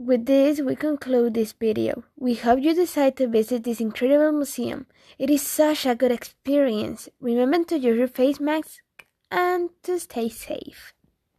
With this, we conclude this video. We hope you decide to visit this incredible museum. It is such a good experience. Remember to use your face mask and to stay safe.